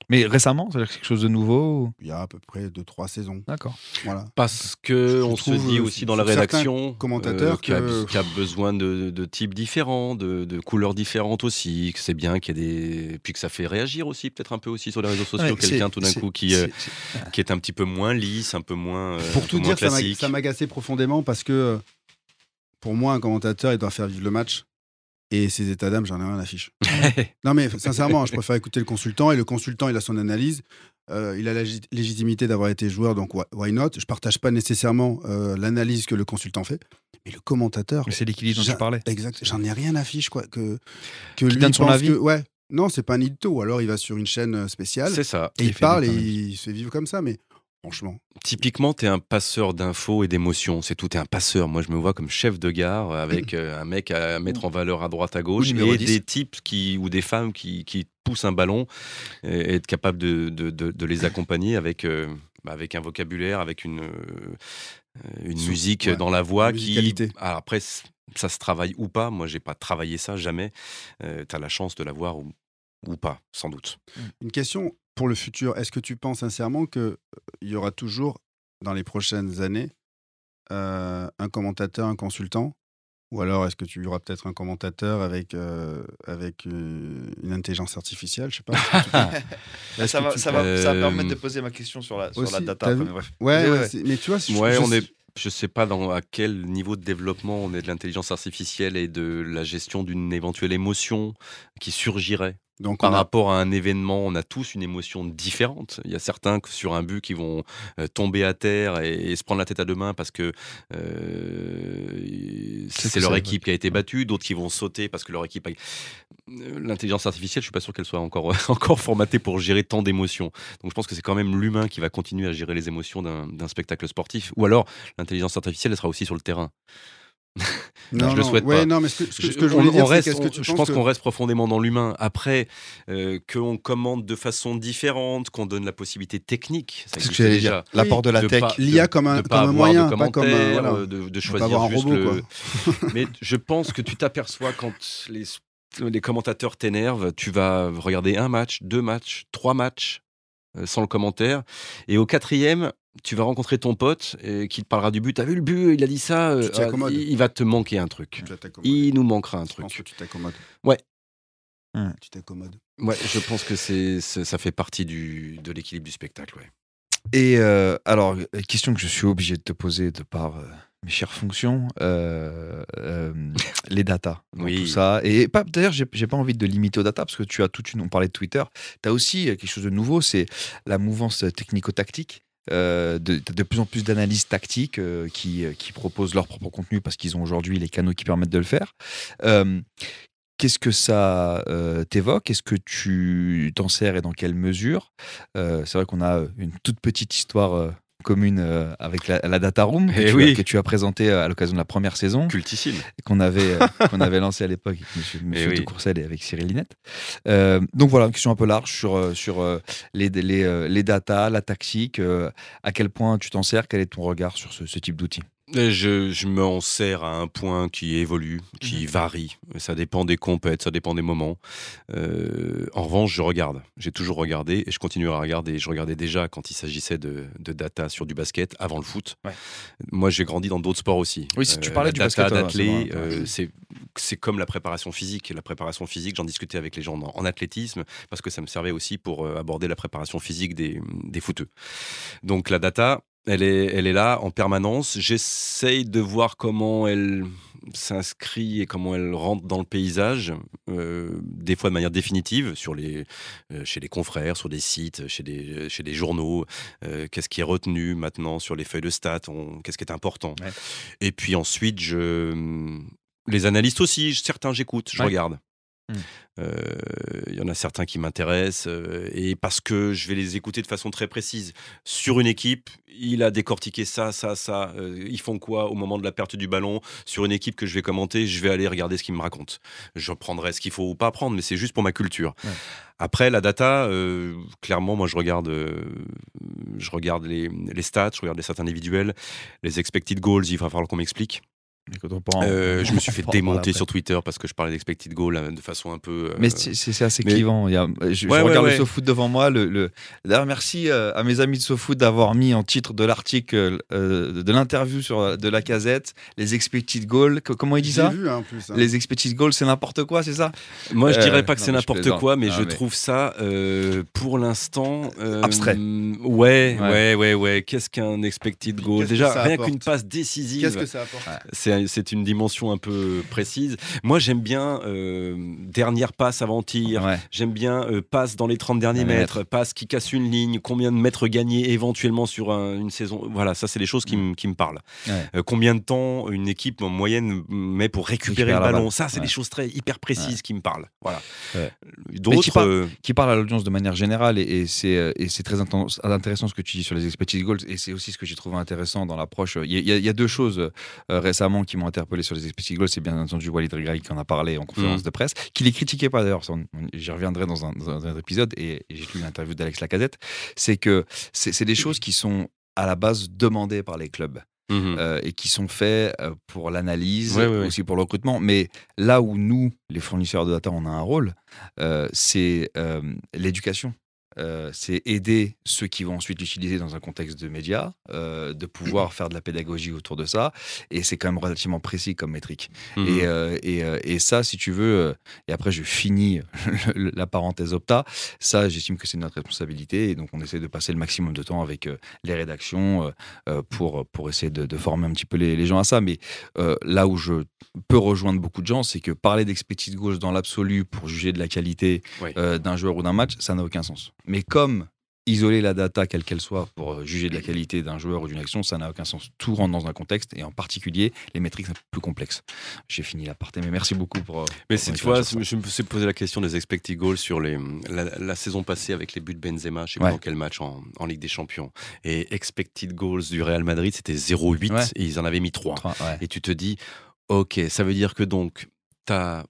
F: Mais récemment, c'est quelque chose de nouveau ou-
H: Il y a à peu près deux trois saisons.
F: D'accord.
H: Voilà.
G: Parce que
H: Je
G: on se dit
H: euh,
G: aussi dans la rédaction
H: commentateurs
G: euh, qu'il y a-
H: que-
G: qu'il y, a besoin de, de types différents, de, de couleurs différentes aussi, que c'est bien qu'il y ait des puis que ça fait réagir aussi peut-être un peu aussi sur les réseaux sociaux
F: Ouais,
G: quelqu'un tout d'un coup qui euh,
F: c'est- c'est-
G: qui est un petit peu moins lisse, un peu moins euh,
H: Pour tout dire, ça m'agaçait profondément parce que euh, pour moi, un commentateur, il doit faire vivre le match. Et ces états d'âme, j'en ai rien à fiche. non, mais sincèrement, je préfère écouter le consultant. Et le consultant, il a son analyse. Euh, il a la légit- légitimité d'avoir été joueur, donc why- not? Je partage pas nécessairement euh, l'analyse que le consultant fait. Mais le commentateur,
F: Mais c'est l'équilibre dont tu parlais.
H: Exact. J'en ai rien à fiche, quoi. Que, que lui
F: donne son
H: pense
F: avis.
H: que- ouais. Non, c'est pas un. Ou alors il va sur une chaîne euh, spéciale
G: C'est ça.
H: et
F: il
H: il, parle et il se fait vivre comme ça. Mais franchement,
G: Typiquement, tu es un passeur d'infos et d'émotions. C'est tout, tu es un passeur. Moi, je me vois comme chef de gare euh, avec euh, un mec à mettre en valeur à droite, à gauche et
F: 10.
G: des types qui, ou des femmes qui, qui poussent un ballon et être capable de, de, de- de les accompagner avec, euh, bah, avec un vocabulaire, avec une, euh, une
H: Sous-
G: musique
H: ouais,
G: dans la voix qui. Alors après, c- ça se travaille ou pas. Moi, j'ai pas travaillé ça jamais. tu as la chance de l'avoir ou, ou pas, sans doute.
H: une question pour le futur. Est-ce que tu penses sincèrement qu'il y aura toujours, dans les prochaines années, euh, un commentateur, un consultant? Ou alors est-ce que tu y aura peut-être un commentateur avec, euh, avec euh, une intelligence artificielle? Je sais pas. Que
F: Ça
H: que
F: va,
H: tu
F: ça, va, ça va
G: Euh,
F: permettre de poser ma question sur la, sur la data. bref.
H: Ouais, mais tu vois, je-
G: Ouais,
H: je
G: on
H: sais-
G: est. Je sais pas dans à quel niveau de développement on est de l'intelligence artificielle et de la gestion d'une éventuelle émotion qui surgirait
H: Donc,
G: par
H: a-
G: rapport à un événement. On a tous une émotion différente. Il y a certains que sur un but qui vont euh, tomber à terre et, et se prendre la tête à deux mains parce que euh,
F: C'est
G: leur équipe qui a été battue. D'autres qui vont sauter parce que leur équipe a. Euh, L'intelligence artificielle, je suis pas sûr qu'elle soit encore encore formatée pour gérer tant d'émotions. Donc je pense que c'est quand même l'humain qui va continuer à gérer les émotions d'un d'un spectacle sportif. Ou alors l'intelligence artificielle elle sera aussi sur le terrain.
H: non,
G: je le
H: non,
G: souhaite
H: ouais,
G: pas.
H: Non, mais ce que, ce que-
G: Je,
H: ce que je
G: on-
H: voulais
G: on
H: dire, c'est
G: reste-
H: qu'est-ce que
G: on-
H: tu
G: je
H: penses
G: pense
H: que-
G: qu'on reste profondément dans l'humain. Après, euh, qu'on commande de façon différente, qu'on donne la possibilité technique. ça
F: C'est ce que
G: existe
F: j'allais
G: déjà.
F: dire. L'apport de la
G: De
F: tech.
H: L'IA comme un,
G: de pas
H: comme un
G: avoir
H: moyen,
G: de
H: pas comme un,
G: commentaires,
H: voilà.
G: euh, de, de choisir
H: avoir un
G: juste
H: robot,
G: le. Mais je pense que tu t'aperçois quand les, les commentateurs t'énervent, tu vas regarder un match, deux matchs, trois matchs euh, sans le commentaire, et au quatrième. Tu vas rencontrer ton pote euh, qui te parlera du but. T'as vu le but Il a dit ça. euh, ah, il, il va te manquer un truc. Il nous manquera un
H: Je pense que
G: truc.
H: tu t'accommodes.
G: Ouais.
F: Hmm.
H: Tu t'accommodes.
G: Ouais, je pense que c'est, ça fait partie du, de l'équilibre du spectacle. Ouais.
F: Et euh, alors, question que je suis obligé de te poser de par euh, mes chères fonctions, euh, euh, les data, dans
G: Oui.
F: tout ça. Et pas, d'ailleurs, j'ai pas envie de limiter aux data parce que tu as toute une. On parlait de Twitter. Tu as aussi quelque chose de nouveau, c'est la mouvance technico-tactique. Euh, de, plus en plus d'analyses tactiques euh, qui, euh, qui proposent leur propre contenu parce qu'ils ont aujourd'hui les canaux qui permettent de le faire. Qu'est-ce que ça t'évoque? Est-ce que tu t'en sers et dans quelle mesure? C'est vrai qu'on a une toute petite histoire commune euh, avec la, la Data Room que,
G: Eh
F: tu, as, que tu as présenté euh, à l'occasion de la première saison
G: Cultissime.
F: qu'on avait, euh, qu'on avait lancé à l'époque avec Monsieur, monsieur
G: Eh oui.
F: de Courcelles et avec Cyril Linette. Donc voilà, une question un peu large sur, sur les, les, les data, la tactique, à quel point tu t'en sers, quel est ton regard sur ce, ce type d'outil
G: Et Je, je m'en sers à un point qui évolue, qui
F: Mhm.
G: varie. Ça dépend des compètes, ça dépend des moments. Euh, en revanche, je regarde. J'ai toujours regardé et je continuerai à regarder. Je regardais déjà quand il s'agissait de, de data sur du basket avant le foot.
F: Ouais.
G: Moi, j'ai grandi dans d'autres sports aussi.
F: Oui, si tu
G: Euh,
F: parlais
G: la
F: du
G: data
F: basket, c'est
G: euh, c'est comme la préparation physique. La préparation physique, j'en discutais avec les gens en, en athlétisme parce que ça me servait aussi pour euh, aborder la préparation physique des, des footeux. Donc la data, elle est, elle est là en permanence. J'essaye de voir comment elle s'inscrit et comment elle rentre dans le paysage, euh, des fois de manière définitive, sur les, euh, chez les confrères, sur des sites, chez des, chez des journaux. euh, Qu'est-ce qui est retenu maintenant sur les feuilles de stats Qu'est-ce qui est important
F: Ouais.
G: Et puis ensuite, je, les analystes aussi, certains j'écoute, je
F: Ouais.
G: regarde.
F: Hmm.
G: Euh, Il y en a certains qui m'intéressent euh, et parce que je vais les écouter de façon très précise. Sur une équipe, il a décortiqué ça, ça, ça. euh, ils font quoi au moment de la perte du ballon? Sur une équipe que je vais commenter, je vais aller regarder ce qu'ils me racontent. Je prendrai ce qu'il faut ou pas prendre, mais c'est juste pour ma culture.
F: Ouais.
G: Après, la data, clairement, moi, je regarde, je regarde les, les stats, je regarde les stats individuels, les expected goals. Il va falloir qu'on m'explique. Euh, je me suis fait démonter sur Twitter parce que je parlais d'expected goal de façon un peu. euh,
F: Mais c'est assez
G: mais-
F: clivant. Il y a- je, je
G: Ouais, ouais,
F: regarde
G: ouais.
F: le SoFoot devant moi. Le, le... D'ailleurs, merci euh, à mes amis de SoFoot d'avoir mis en titre de l'article euh, de l'interview sur de la casette les expected goals. Co- Comment il dit
H: J'ai
F: ça
H: vu hein, en plus. hein.
F: Les expected goals, c'est n'importe quoi, c'est ça?
G: Moi, je
F: Euh,
G: dirais pas que c'est n'importe quoi, mais
F: Ah,
G: je
F: mais-
G: trouve ça, euh, pour l'instant, euh,
F: Abstrait.
G: Ouais,
F: Ouais.
G: ouais, ouais, ouais. Qu'est-ce qu'un expected goal? Déjà, rien qu'une passe décisive.
H: Qu'est-ce que ça apporte?
G: C'est c'est une dimension un peu précise. Moi, j'aime bien euh, dernière passe avant tir.
F: Ouais.
G: J'aime bien euh, passe dans les 30 derniers mètres, passe qui casse une ligne, combien de mètres gagnés éventuellement sur un- une saison. Voilà, ça, c'est les choses qui, me- qui me parlent.
F: Ouais.
G: Euh, combien de temps une équipe en moyenne met pour récupérer le ballon? Ça, c'est
F: Ouais.
G: des choses très hyper précises qui me parlent. Voilà.
F: Qui
G: D'autres.
F: parle- qui parle à l'audience de manière générale et, et c'est très intéressant ce que tu dis sur les expected goals et c'est aussi ce que j'ai trouvé intéressant dans l'approche. Il y, a- y y deux choses récemment qui m'ont interpellé sur les expected goals. C'est bien entendu Walid Regragui qui en a parlé en conférence
G: Mhm.
F: de presse, qui les critiquait pas d'ailleurs. J'y reviendrai dans un, dans un épisode et, et j'ai lu l'interview d'Alex Lacazette. C'est que c'est des choses qui sont à la base demandées par les clubs.
G: mhm.
F: euh, et qui sont faits euh, pour l'analyse,
G: Ouais, ouais, ouais.
F: aussi pour le recrutement. Mais là où nous, les fournisseurs de data, on a un rôle, euh, c'est euh, l'éducation. Euh, c'est aider ceux qui vont ensuite l'utiliser dans un contexte de médias, euh, de pouvoir faire de la pédagogie autour de ça. Et c'est quand même relativement précis comme métrique.
G: Mhm.
F: Et, euh, et, et ça, si tu veux, et après je finis la parenthèse Opta, ça j'estime que c'est notre responsabilité et donc on essaie de passer le maximum de temps avec les rédactions pour, pour essayer de, de former un petit peu les, les gens à ça. Mais là où je peux rejoindre beaucoup de gens, c'est que parler d'expected goals dans l'absolu pour juger de la qualité
G: Oui.
F: d'un joueur ou d'un match, ça n'a aucun sens. Mais comme isoler la data, quelle qu'elle soit, pour euh, juger de la qualité d'un joueur ou d'une action, ça n'a aucun sens. Tout rentre dans un contexte et en particulier les métriques un peu plus complexes. J'ai fini la partie, mais merci beaucoup pour. euh,
G: Mais
F: pour
G: si tu vois, je me suis posé la question des expected goals sur les, la, la saison passée avec les buts de Benzema, je sais pas dans quel match en, en Ligue des Champions. Et expected goals du Real Madrid, c'était 0,8
F: Ouais.
G: et ils en avaient mis 3.
F: Trois, ouais.
G: Et tu te dis, ok, ça veut dire que donc, tu as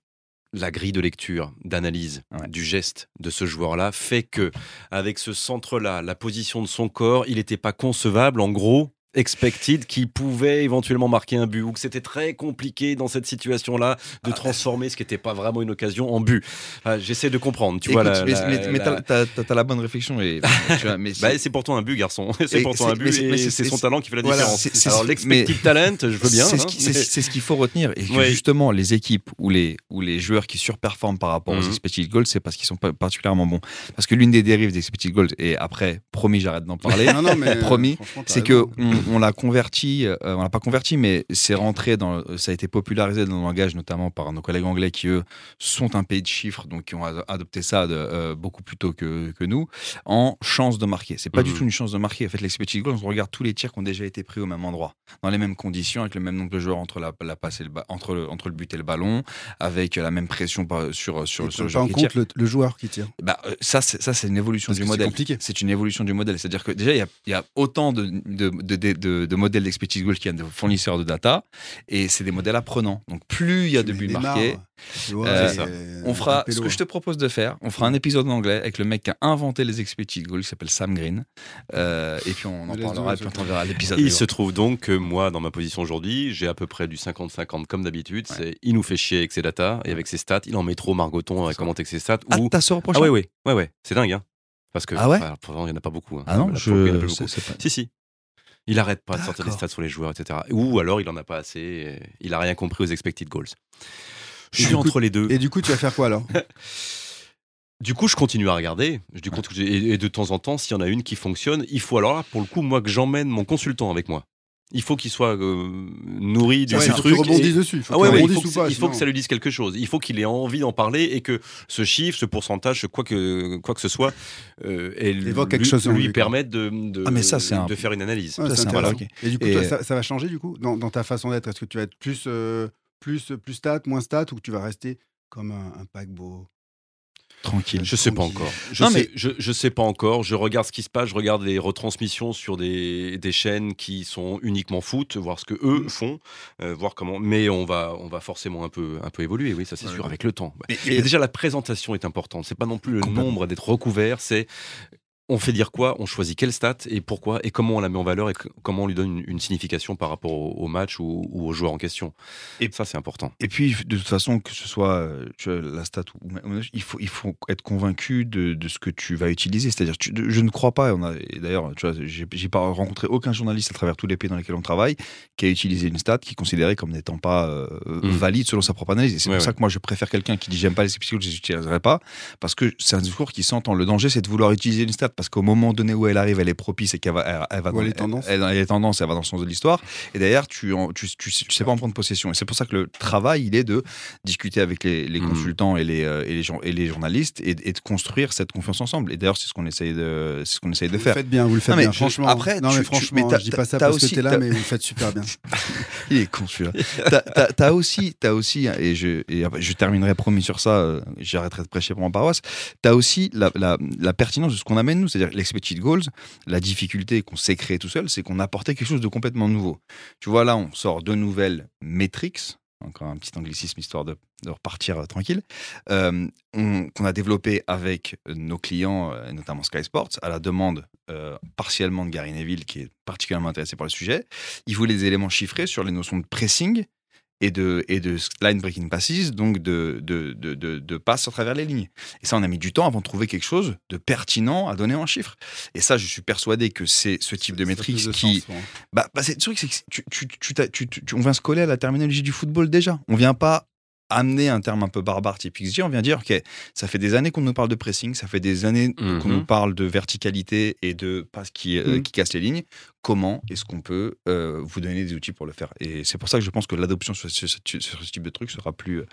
G: la grille de lecture, d'analyse
F: Ouais.
G: du geste de ce joueur-là fait que, avec ce centre-là, la position de son corps, il n'était pas concevable, en gros, expected, qui pouvait éventuellement marquer un but, ou que c'était très compliqué dans cette situation-là
F: Ah,
G: de transformer ce qui n'était pas vraiment une occasion en but. Enfin, J'essaie de comprendre, tu vois. La-
F: mais,
G: la-
F: mais- mais
G: la-
F: t'as- la bonne réflexion et vois, mais
G: Bah,
F: c'est-
G: c'est pourtant un but, garçon. C'est pourtant
F: c'est-
G: un but
F: c'est-
G: et son talent qui fait la différence. Alors, l'expected talent, je veux bien.
F: C'est
G: hein,
F: ce ce qu'il faut retenir. Et justement, les équipes ou les, ou les joueurs qui surperforment par rapport aux
G: Mhm.
F: expected goals, c'est parce qu'ils sont particulièrement bons. Parce que l'une des dérives des expected goals, et après, promis, j'arrête d'en parler,
H: Non, non, mais,
F: Promis, c'est que on, on l'a converti, euh, on l'a pas converti, mais c'est rentré dans, ça a été popularisé dans le langage, notamment par nos collègues anglais qui eux sont un pays de chiffres, donc qui ont ad- adopté ça de, euh, beaucoup plus tôt que, que nous, en chance de marquer. C'est pas du
G: Mhm.
F: tout une chance de marquer. En fait, l'expected goals, on regarde tous les tirs qui ont déjà été pris au même endroit, dans les mêmes conditions, avec le même nombre de joueurs entre la, la passe et le entre le, entre le but et le ballon, avec la même pression sur sur,
H: Ils
F: sur le joueur
H: en
F: qui tire.
H: compte le, le joueur qui tire.
F: Bah, euh, ça, c'est, ça, c'est une évolution
H: Parce
F: du
H: que c'est
F: modèle.
H: compliqué.
F: C'est une évolution du modèle. C'est-à-dire que déjà, il y y a autant de, de, de, de, de- de modèles d'expertise a de fournisseurs de data. Et c'est des modèles apprenants. Donc, plus il y a de buts marqués, Euh,
G: ça.
F: on fera ce que je te propose de faire. On fera un épisode en anglais avec le mec qui a inventé les expected goals, qui s'appelle Sam Green. Euh, et puis, on en parlera. Et puis, on verra l'épisode.
G: Il se trouve donc que moi, dans ma position aujourd'hui, j'ai à peu près du 50-50 comme d'habitude.
F: Ouais.
G: C'est il nous fait chier avec ses datas et avec ses stats. Il en met trop Margoton à commenter avec ses stats.
F: Ah,
G: ou...
F: t'as ce reproche
G: ah ouais, ouais, ouais, ouais. C'est dingue, hein. Parce que
F: Ah ouais?
G: il n'y en a pas beaucoup. hein.
F: Ah non,
G: Là, pour le coup, il y en a pas
F: je.
G: beaucoup.
F: pas-
G: Si, si. Il arrête pas de sortir des stats sur les joueurs, etc. Ou alors il en a pas assez. Il a rien compris aux expected goals. Je suis
H: coup-
G: entre les deux.
H: Et du coup, tu vas faire quoi alors?
G: Du coup, je continue à regarder. Je et, et de temps en temps, s'il y en a une qui fonctionne, il faut alors là, pour le coup, moi, que j'emmène mon consultant avec moi. Il faut qu'il soit euh, nourri du
H: Ouais,
G: du
H: il faut que
G: truc. et-
H: dessus. Il faut
G: Ah
H: que
G: ouais, ouais, il faut, que,
H: pas.
G: il faut que ça lui dise quelque chose. Il faut qu'il ait envie d'en parler et que ce chiffre, ce pourcentage, ce quoi que, quoi que ce soit, euh, lui,
H: quelque chose
G: lui permette de, de,
F: Ah, mais ça, c'est un-
G: de faire une analyse.
H: Ouais,
F: Ça, voilà.
H: Et du coup,
F: Et-
H: toi, ça, ça va changer du coup dans, dans ta façon d'être? Est-ce que tu vas être plus, euh, plus, plus stat, moins stat, ou que tu vas rester comme un, un paquebot?
F: Tranquille.
G: Je sais pas encore. Je,
F: Non,
G: sais,
F: mais-
G: je, je sais pas encore. Je regarde ce qui se passe. Je regarde les retransmissions sur des, des chaînes qui sont uniquement foot, voir ce que eux
F: Mm.
G: font, euh, voir comment. Mais on va, on va forcément un peu, un peu évoluer. Oui, ça c'est
H: Ouais.
G: sûr avec le temps.
F: Mais-
G: Et déjà la présentation est importante. C'est pas non plus le nombre d'être recouvert. C'est on fait dire quoi, on choisit quelle stat et pourquoi et comment on la met en valeur et comment on lui donne une, une signification par rapport au, au match ou, ou au joueur en question.
F: Et-
G: ça c'est important.
F: Et puis, de toute façon, que ce soit euh, tu vois, la stat ou il faut, il faut être convaincu de, de ce que tu vas utiliser. C'est-à-dire, tu- je ne crois pas, et on a, et d'ailleurs, tu vois, j'ai j'ai pas rencontré aucun journaliste à travers tous les pays dans lesquels on travaille qui a utilisé une stat qui est considérée comme n'étant pas euh,
G: Mm.
F: valide selon sa propre analyse. Et c'est
G: Ouais,
F: pour ça que moi, je préfère quelqu'un qui dit j'aime pas les statistiques, je les utiliserai pas, parce que c'est un discours qui s'entend. Le danger, c'est de vouloir utiliser une stat parce qu'au moment donné où elle arrive, elle est propice et qu'elle va, elle, elle va dans,
H: elle est tendance.
F: elle, elle est tendance, elle va dans le sens de l'histoire. Et derrière, tu, en- tu, tu, tu sais pas en prendre possession. Et c'est pour ça que le travail, il est de discuter avec les, les
G: Mhm.
F: consultants et les, euh, et, les gens, et les journalistes et, et de construire cette confiance ensemble. Et d'ailleurs, c'est ce qu'on essaye de, ce qu'on essaye de
H: Vous
F: faire.
H: le faites bien, vous le faites
F: Non,
H: bien. franchement,
F: après,
H: non mais franchement,
F: mais
H: je dis pas ça parce que
F: aussi-
H: t'es là, mais vous le faites super bien.
F: Il est con celui-là. T'as- aussi, t'as aussi, et je, terminerai promis sur ça. euh, J'arrêterai de prêcher pour ma paroisse. T'as aussi la, la, la pertinence de ce qu'on amène c'est-à-dire l'expected goals. La difficulté qu'on s'est créée tout seul, c'est qu'on apportait quelque chose de complètement nouveau. Tu vois là, on sort deux nouvelles metrics. Encore un petit anglicisme histoire de, de repartir euh, tranquille. euh, on- qu'on a développé avec nos clients, euh, notamment Sky Sports, à la demande partiellement de Gary Neville, qui est particulièrement intéressé par le sujet. Il voulait des éléments chiffrés sur les notions de pressing et de, et de line breaking passes, donc de, de, de, de, de passes à travers les lignes. Et ça, on a mis du temps avant de trouver quelque chose de pertinent à donner en chiffres. Et ça, je suis persuadé que c'est ce type de métrique qui,
H: sens, ouais.
F: bah, bah, c'est le truc, c'est que tu, tu, tu, t'as- tu- tu- on vient se coller à la terminologie du football déjà. On vient pas amener un terme un peu barbare type XG, on vient dire, ok, ça fait des années qu'on nous parle de pressing, ça fait des années
G: Mhm.
F: qu'on nous parle de verticalité et de passes qui, euh,
H: Mhm.
F: qui cassent les lignes. Comment est-ce qu'on peut euh, vous donner des outils pour le faire Et c'est pour ça que je pense que l'adoption sur ce, sur ce- sur ce type de truc sera plus,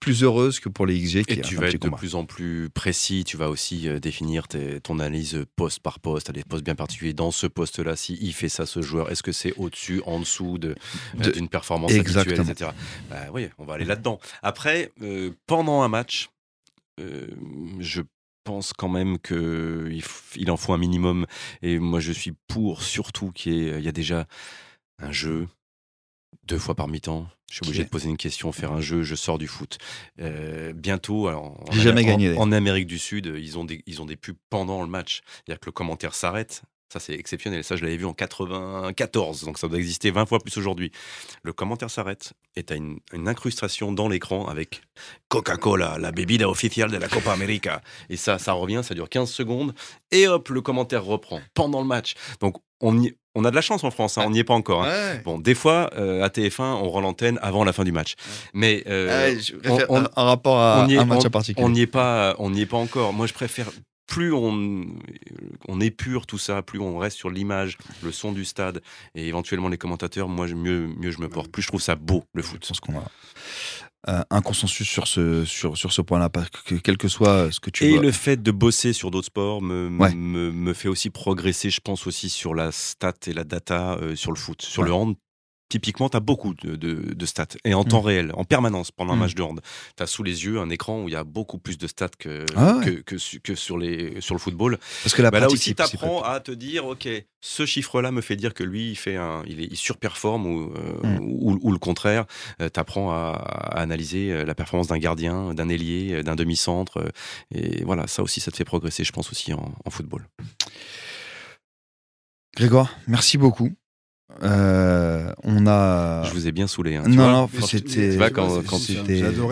F: plus heureuse que pour les XG. Qui
G: Et tu vas être de plus en plus précis, tu vas aussi euh, définir tes- ton analyse poste par poste, à des postes bien particuliers. Dans ce poste-là, si il fait ça, ce joueur, est-ce que c'est au-dessus, en dessous de- euh,
F: De-
G: d'une performance habituelle, etc. Bah oui, on va aller là-dedans. Après, euh, pendant un match, euh, je pense quand même qu'il il en faut un minimum. Et moi, je suis pour surtout qu'il y, ait- il y a déjà un jeu deux fois par mi-temps. Je suis obligé de poser une question, faire un jeu, je sors du foot. Euh, bientôt, alors, en,
F: jamais
G: en-
F: gagné,
G: En, Amérique du Sud, ils ont des, ils ont des pubs pendant le match. C'est-à-dire que le commentaire s'arrête. Ça, c'est exceptionnel. Ça, je l'avais vu en 94, donc ça doit exister 20 fois plus aujourd'hui. Le commentaire s'arrête et tu as une, une incrustation dans l'écran avec Coca-Cola, la bebida officielle de la Copa América. Et ça, ça revient, ça dure 15 secondes. Et hop, le commentaire reprend pendant le match. Donc, on, y- on a de la chance en France, hein, on n'y est pas encore. hein.
F: Ouais.
G: Bon, des fois, euh, à TF1, on rend l'antenne avant la fin du match. Mais euh,
F: Ouais, je préfère
G: on-
F: un rapport à
G: on y est-
F: un match
G: on-
F: en particulier.
G: on n'y est pas, on n'y est pas encore. Moi, je préfère plus on, on épure tout ça, plus on reste sur l'image, le son du stade et éventuellement les commentateurs. Moi, je- mieux, mieux je me porte. Plus je trouve ça beau le
F: Je
G: foot.
F: pense qu'on a euh, un consensus sur ce, sur, sur ce point-là, parce que quel que soit ce que tu
G: Et
F: vois.
G: le fait de bosser sur d'autres sports me,
F: Ouais.
G: me, me fait aussi progresser, je pense aussi sur la stat et la data euh, sur le foot. Sur
F: Ouais.
G: le hand, typiquement, tu as beaucoup de, de- de stats. Et en temps réel, en permanence, pendant un
F: Mm.
G: match de hand. Tu as sous les yeux un écran où il y a beaucoup plus de stats que,
F: Ah ouais.
G: que, que su- que sur, les, sur le football.
F: Parce que la
G: Bah là aussi, tu apprends à te dire, OK, ce chiffre-là me fait dire que lui, il, fait un, il, est, il surperforme ou, euh,
F: Mm.
G: ou, ou le contraire. tu apprends à, à analyser euh, la performance d'un gardien, d'un ailier, euh, d'un demi-centre. euh, Et voilà, ça aussi, ça te fait progresser, je pense, aussi en, en football.
F: Grégoire, merci beaucoup. Euh, on a.
G: Je vous ai bien saoulé. hein, tu
F: non,
G: vois.
F: non, c'était.
H: tu-
G: vois,
H: c'est-
G: quand, quand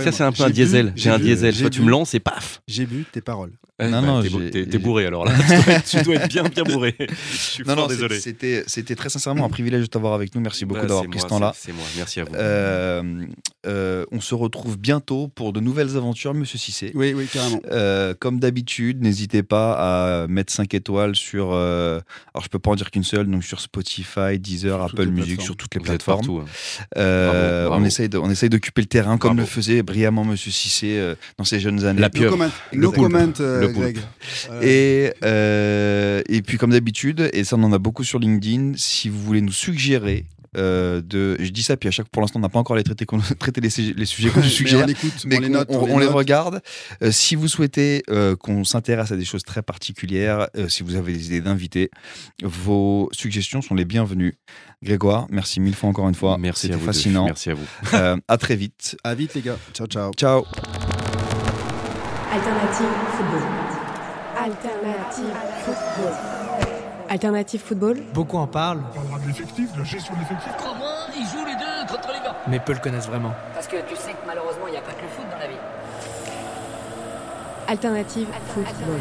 G: Ça, c'est un peu un diesel. J'ai un diesel. Toi, tu me lances et paf
H: J'ai bu tes paroles.
G: Eh,
F: Non,
G: bah,
F: non,
G: t'es T'es bourré alors là. tu, dois être, bien, bien bourré. Je suis
F: Non,
G: fort
F: non,
G: désolé.
F: c'était, c'était très sincèrement un privilège de t'avoir avec nous. Merci beaucoup
G: Bah,
F: d'avoir pris ce
G: moi,
F: temps-là.
G: c'est- C'est moi. Merci à vous.
F: Euh, euh, on se retrouve bientôt pour de nouvelles aventures, Monsieur Cissé.
H: Oui, oui, carrément.
F: Euh, comme d'habitude, n'hésitez pas à mettre 5 étoiles sur. euh, alors, je peux pas en dire qu'une seule, donc sur Spotify, Deezer,
H: Sur
F: Apple Music, sur toutes les
G: Vous êtes
F: plateformes.
G: partout. hein.
F: Euh,
G: Bravo, bravo.
F: On essaye de, on essaye d'occuper le terrain comme
G: Bravo.
F: le faisait brillamment Monsieur Cissé euh, dans ses jeunes années.
G: La
H: No
G: pieuvre.
H: comment,
F: Le
H: no comment euh,
G: Le poulpe.
H: Greg. Voilà.
F: Et, euh, et puis comme d'habitude, et ça on en a beaucoup sur LinkedIn, si vous voulez nous suggérer euh, de, je dis ça puis à chaque pour l'instant on n'a pas encore les traités traité les, sujets- les sujets qu'on
H: Mais
F: suggère,
H: on écoute,
F: mais
H: on les
F: qu'on-
H: note,
F: on, on les
H: note.
F: regarde. Euh, si vous souhaitez euh, qu'on s'intéresse à des choses très particulières, euh, si vous avez des idées d'invités, vos suggestions sont les bienvenues. Grégoire, merci mille fois encore une fois.
G: Merci à
F: C'était
G: deux.
F: fascinant.
G: Merci à vous.
F: Euh, à très vite.
H: À vite, les gars. Ciao, ciao.
F: Ciao.
B: Alternative football. Alternative football. Alternative football.
D: Beaucoup en parlent. On parlera de l'effectif, de la gestion de l'effectif.
E: Comment ils jouent les deux contre Liverpool
D: Mais peu le connaissent vraiment.
E: Parce que tu sais que malheureusement, il n'y a pas que le foot dans la vie.
B: Alternative football.